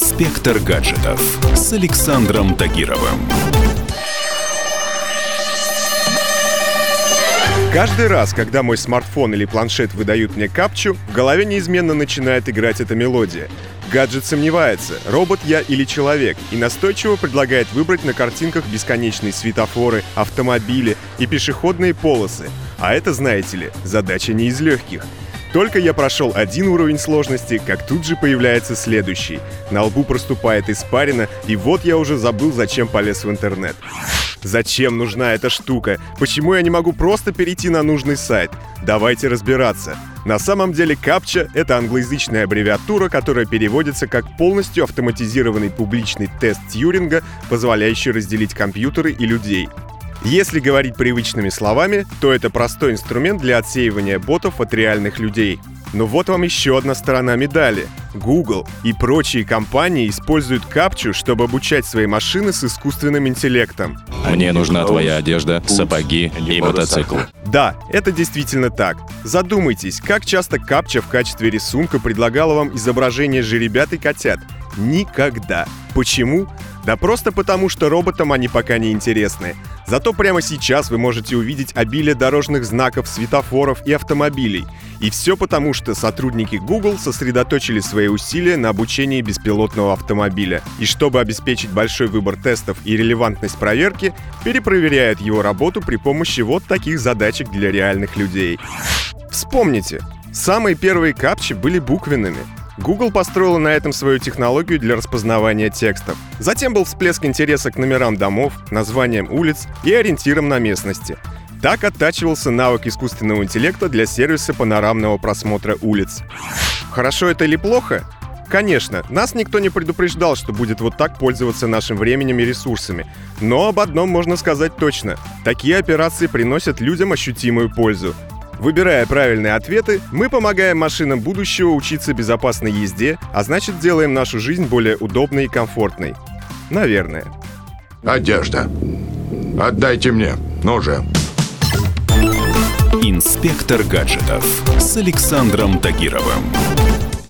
Инспектор гаджетов с Александром Тагировым. Каждый раз, когда мой смартфон или планшет выдают мне капчу, в голове неизменно начинает играть эта мелодия. Гаджет сомневается, робот я или человек, и настойчиво предлагает выбрать на картинках бесконечные светофоры, автомобили и пешеходные полосы. А это, знаете ли, задача не из легких. Только я прошел один уровень сложности, как тут же появляется следующий. На лбу проступает испарина, и вот я уже забыл, зачем полез в интернет. Зачем нужна эта штука? Почему я не могу просто перейти на нужный сайт? Давайте разбираться. На самом деле капча — это англоязычная аббревиатура, которая переводится как полностью автоматизированный публичный тест Тьюринга, позволяющий разделить компьютеры и людей. Если говорить привычными словами, то это простой инструмент для отсеивания ботов от реальных людей. Но вот вам еще одна сторона медали. Google и прочие компании используют капчу, чтобы обучать свои машины с искусственным интеллектом. Мне нужна твоя одежда, сапоги и мотоцикл. Да, это действительно так. Задумайтесь, как часто капча в качестве рисунка предлагала вам изображение жеребят и котят. Никогда. Почему? Да просто потому, что роботам они пока не интересны. Зато прямо сейчас вы можете увидеть обилие дорожных знаков, светофоров и автомобилей. И все потому, что сотрудники Google сосредоточили свои усилия на обучении беспилотного автомобиля. И чтобы обеспечить большой выбор тестов и релевантность проверки, перепроверяют его работу при помощи вот таких задачек для реальных людей. Вспомните, самые первые капчи были буквенными. Google построила на этом свою технологию для распознавания текстов. Затем был всплеск интереса к номерам домов, названиям улиц и ориентирам на местности. Так оттачивался навык искусственного интеллекта для сервиса панорамного просмотра улиц. Хорошо это или плохо? Конечно, нас никто не предупреждал, что будет вот так пользоваться нашим временем и ресурсами. Но об одном можно сказать точно. Такие операции приносят людям ощутимую пользу. Выбирая правильные ответы, мы помогаем машинам будущего учиться безопасной езде, а значит делаем нашу жизнь более удобной и комфортной. Наверное. Одежда. Отдайте мне. Ну же. Инспектор гаджетов с Александром Тагировым.